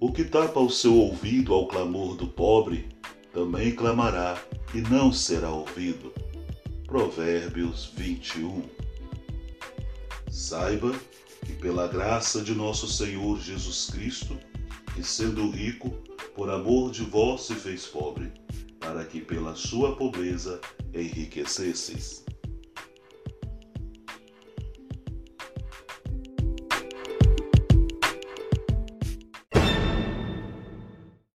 O que tapa o seu ouvido ao clamor do pobre, também clamará e não será ouvido. Provérbios 21 Saiba que, pela graça de nosso Senhor Jesus Cristo, que sendo rico, por amor de vós se fez pobre, para que pela sua pobreza enriquecesseis